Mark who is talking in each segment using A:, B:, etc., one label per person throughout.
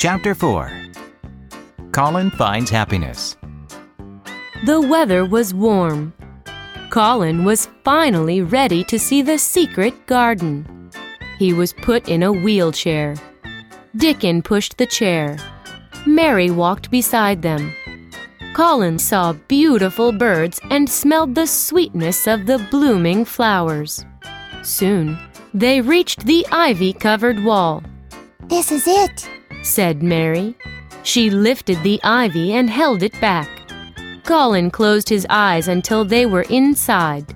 A: Chapter 4 Colin finds happiness.
B: The weather was warm. Colin was finally ready to see the secret garden. He was put in a wheelchair. Dickon pushed the chair. Mary walked beside them. Colin saw beautiful birds and smelled the sweetness of the blooming flowers. Soon, they reached the ivy covered wall,
C: This is it.
B: Said Mary. She lifted the ivy and held it back. Colin closed his eyes until they were inside.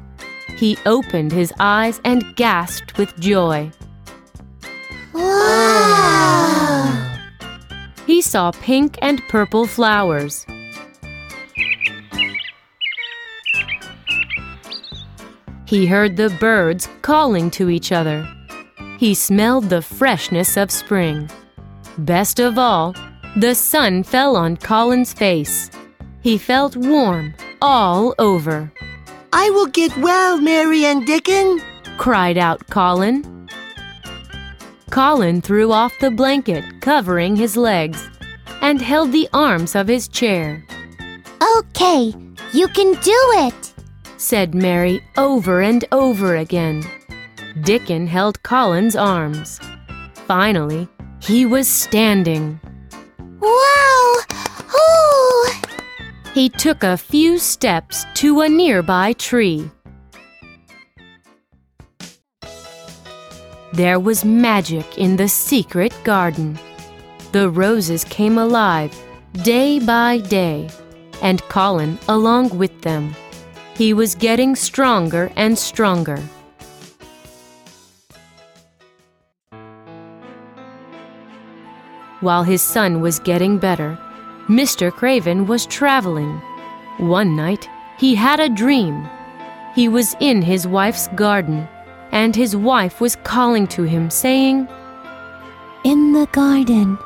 B: He opened his eyes and gasped with joy.
C: Wow.
B: He saw pink and purple flowers. He heard the birds calling to each other. He smelled the freshness of spring. Best of all, the sun fell on Colin's face. He felt warm all over.
D: I will get well, Mary and Dickon.
B: cried out Colin. Colin threw off the blanket covering his legs and held the arms of his chair,
C: Okay, you can do it.
B: said Mary over and over again. Dickon held Colin's arms. Finally, he was standing.
C: Wow. Ooh.
B: He took a few steps to a nearby tree. There was magic in the secret garden. The roses came alive day by day, and Colin along with them. He was getting stronger and stronger. While his son was getting better, Mr. Craven was traveling. One night, he had a dream. He was in his wife's garden, and his wife was calling to him, saying,
C: In the garden.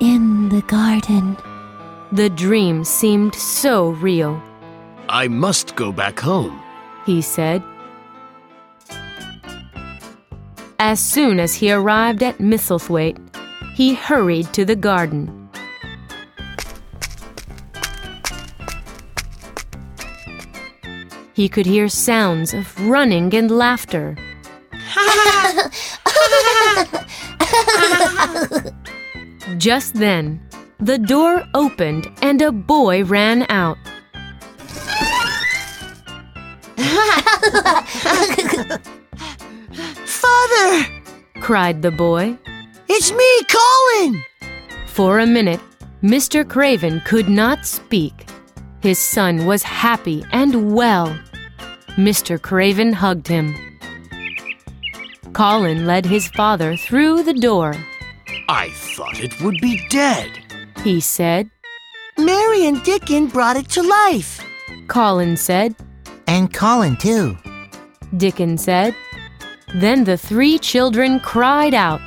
C: In the garden.
B: The dream seemed so real.
E: I must go back home.
B: he said. As soon as he arrived at Misselthwaite, he hurried to the garden. He could hear sounds of running and laughter. Just then, the door opened and a boy ran out.
D: Father,
B: cried the boy.
D: It's me, Colin.
B: For a minute, Mr. Craven could not speak. His son was happy and well. Mr. Craven hugged him. Colin led his father through the door.
E: I thought it would be dead.
B: He said,
D: Mary and Dickon brought it to life.
B: Colin said,
F: And Colin, too.
B: Dickon said. Then the three children cried out.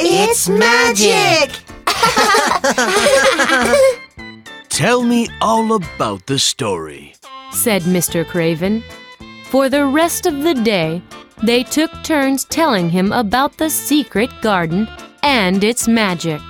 D: It's magic.
E: Tell me all about the story.
B: said Mr. Craven. For the rest of the day, they took turns telling him about the secret garden and its magic.